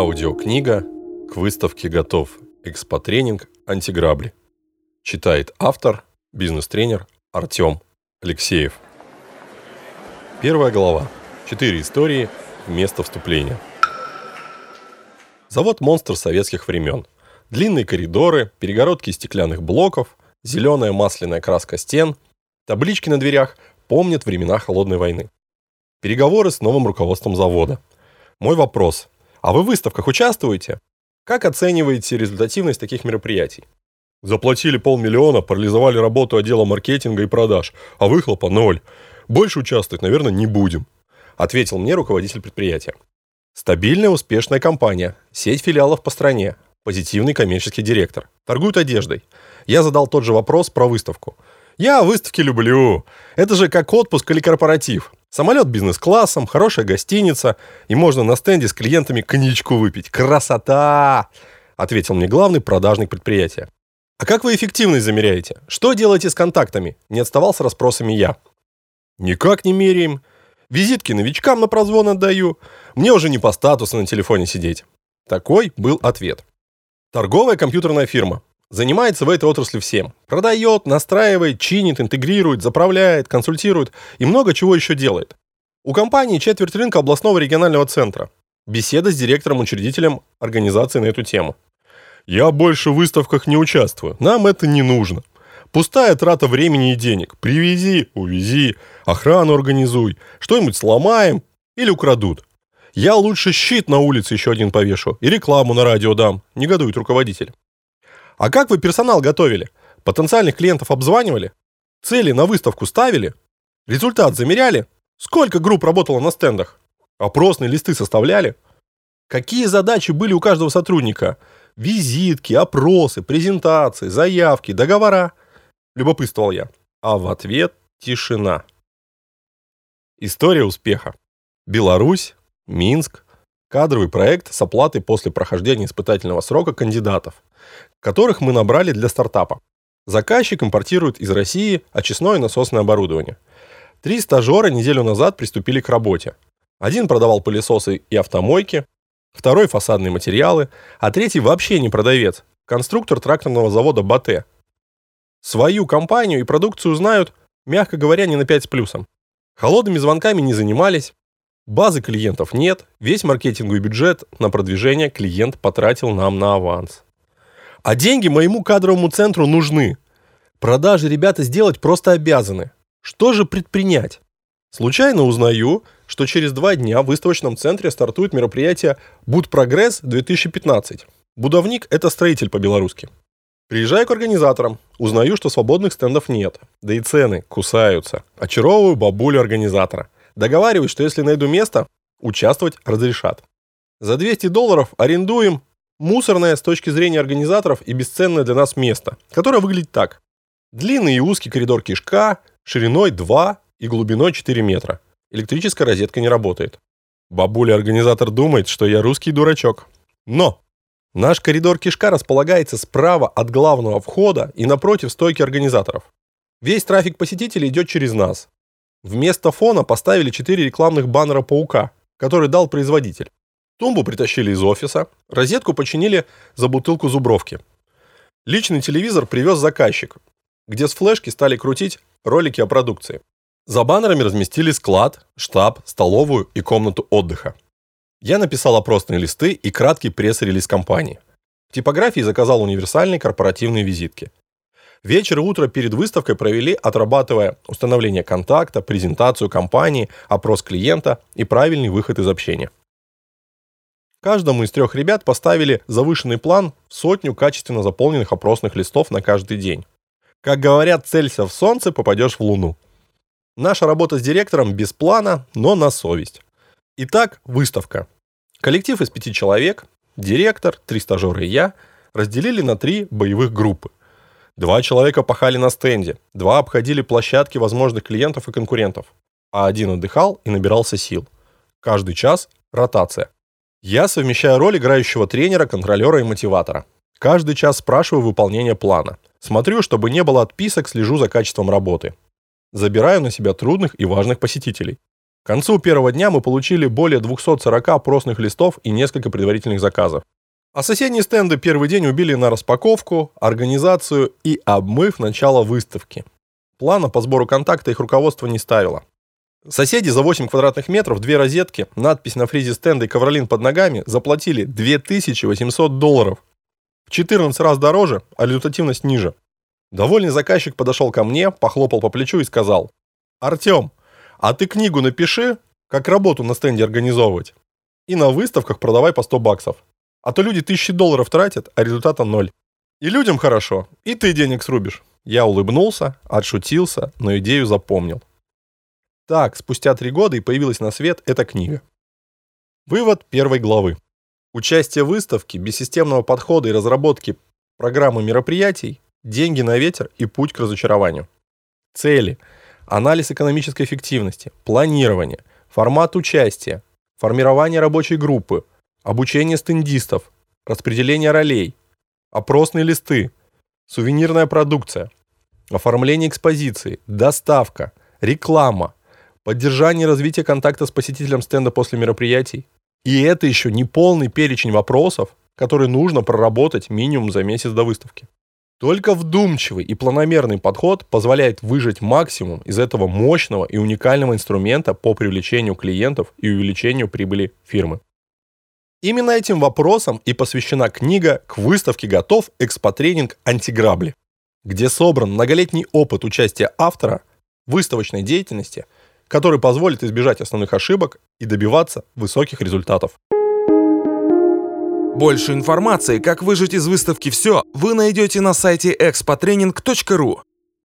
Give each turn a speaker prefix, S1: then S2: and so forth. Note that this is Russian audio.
S1: Аудиокнига «К выставке готов. Экспотренинг. Антиграбли». Читает автор, бизнес-тренер Артем Алексеев. Первая глава. Четыре истории вместо вступления. Завод «Монстр» советских времен. Длинные коридоры, перегородки из стеклянных блоков, зеленая масляная краска стен, таблички на дверях помнят времена Холодной войны. Переговоры с новым руководством завода. Мой вопрос – а вы в выставках участвуете? Как оцениваете результативность таких мероприятий? Заплатили полмиллиона, парализовали работу отдела маркетинга и продаж, а выхлопа ноль. Больше участвовать, наверное, не будем, ответил мне руководитель предприятия. Стабильная, успешная компания, сеть филиалов по стране, позитивный коммерческий директор, торгуют одеждой. Я задал тот же вопрос про выставку. Я выставки люблю. Это же как отпуск или корпоратив. Самолет бизнес-классом, хорошая гостиница, и можно на стенде с клиентами коньячку выпить. Красота! Ответил мне главный продажник предприятия. А как вы эффективность замеряете? Что делаете с контактами? Не отставал с расспросами я. Никак не меряем. Визитки новичкам на прозвон отдаю. Мне уже не по статусу на телефоне сидеть. Такой был ответ. Торговая компьютерная фирма. Занимается в этой отрасли всем. Продает, настраивает, чинит, интегрирует, заправляет, консультирует и много чего еще делает. У компании четверть рынка областного регионального центра. Беседа с директором-учредителем организации на эту тему. Я больше в выставках не участвую. Нам это не нужно. Пустая трата времени и денег. Привези, увези, охрану организуй, что-нибудь сломаем или украдут. Я лучше щит на улице еще один повешу и рекламу на радио дам, негодует руководитель. А как вы персонал готовили? Потенциальных клиентов обзванивали? Цели на выставку ставили? Результат замеряли? Сколько групп работало на стендах? Опросные листы составляли? Какие задачи были у каждого сотрудника? Визитки, опросы, презентации, заявки, договора? Любопытствовал я. А в ответ тишина. История успеха. Беларусь, Минск, кадровый проект с оплатой после прохождения испытательного срока кандидатов которых мы набрали для стартапа. Заказчик импортирует из России очистное насосное оборудование. Три стажера неделю назад приступили к работе. Один продавал пылесосы и автомойки, второй фасадные материалы, а третий вообще не продавец, конструктор тракторного завода БАТЭ. Свою компанию и продукцию знают, мягко говоря, не на 5 с плюсом. Холодными звонками не занимались, базы клиентов нет, весь маркетинговый бюджет на продвижение клиент потратил нам на аванс. А деньги моему кадровому центру нужны. Продажи ребята сделать просто обязаны. Что же предпринять? Случайно узнаю, что через два дня в выставочном центре стартует мероприятие «Будпрогресс 2015». Будовник – это строитель по-белорусски. Приезжаю к организаторам, узнаю, что свободных стендов нет, да и цены кусаются. Очаровываю бабулю организатора. Договариваюсь, что если найду место, участвовать разрешат. За 200 долларов арендуем Мусорное с точки зрения организаторов и бесценное для нас место, которое выглядит так. Длинный и узкий коридор кишка, шириной 2 и глубиной 4 метра. Электрическая розетка не работает. Бабуля-организатор думает, что я русский дурачок. Но наш коридор кишка располагается справа от главного входа и напротив стойки организаторов. Весь трафик посетителей идет через нас. Вместо фона поставили 4 рекламных баннера паука, который дал производитель. Тумбу притащили из офиса, розетку починили за бутылку зубровки. Личный телевизор привез заказчик, где с флешки стали крутить ролики о продукции. За баннерами разместили склад, штаб, столовую и комнату отдыха. Я написал опросные листы и краткий пресс-релиз компании. В типографии заказал универсальные корпоративные визитки. Вечер и утро перед выставкой провели, отрабатывая установление контакта, презентацию компании, опрос клиента и правильный выход из общения. Каждому из трех ребят поставили завышенный план в сотню качественно заполненных опросных листов на каждый день. Как говорят, целься в солнце, попадешь в луну. Наша работа с директором без плана, но на совесть. Итак, выставка. Коллектив из пяти человек, директор, три стажера и я, разделили на три боевых группы. Два человека пахали на стенде, два обходили площадки возможных клиентов и конкурентов, а один отдыхал и набирался сил. Каждый час – ротация. Я совмещаю роль играющего тренера, контролера и мотиватора. Каждый час спрашиваю выполнение плана. Смотрю, чтобы не было отписок, слежу за качеством работы. Забираю на себя трудных и важных посетителей. К концу первого дня мы получили более 240 опросных листов и несколько предварительных заказов. А соседние стенды первый день убили на распаковку, организацию и обмыв начало выставки. Плана по сбору контакта их руководство не ставило. Соседи за 8 квадратных метров, две розетки, надпись на фризе стенда и ковролин под ногами заплатили 2800 долларов. В 14 раз дороже, а результативность ниже. Довольный заказчик подошел ко мне, похлопал по плечу и сказал, «Артем, а ты книгу напиши, как работу на стенде организовывать. И на выставках продавай по 100 баксов. А то люди тысячи долларов тратят, а результата ноль. И людям хорошо, и ты денег срубишь». Я улыбнулся, отшутился, но идею запомнил. Так, спустя три года и появилась на свет эта книга. Вывод первой главы. Участие в выставке, бессистемного подхода и разработки программы мероприятий, деньги на ветер и путь к разочарованию. Цели. Анализ экономической эффективности, планирование, формат участия, формирование рабочей группы, обучение стендистов, распределение ролей, опросные листы, сувенирная продукция, оформление экспозиции, доставка, реклама, поддержание и развитие контакта с посетителем стенда после мероприятий. И это еще не полный перечень вопросов, которые нужно проработать минимум за месяц до выставки. Только вдумчивый и планомерный подход позволяет выжать максимум из этого мощного и уникального инструмента по привлечению клиентов и увеличению прибыли фирмы. Именно этим вопросам и посвящена книга «К выставке готов экспотренинг антиграбли», где собран многолетний опыт участия автора в выставочной деятельности – который позволит избежать основных ошибок и добиваться высоких результатов.
S2: Больше информации, как выжить из выставки все, вы найдете на сайте expotrening.ru.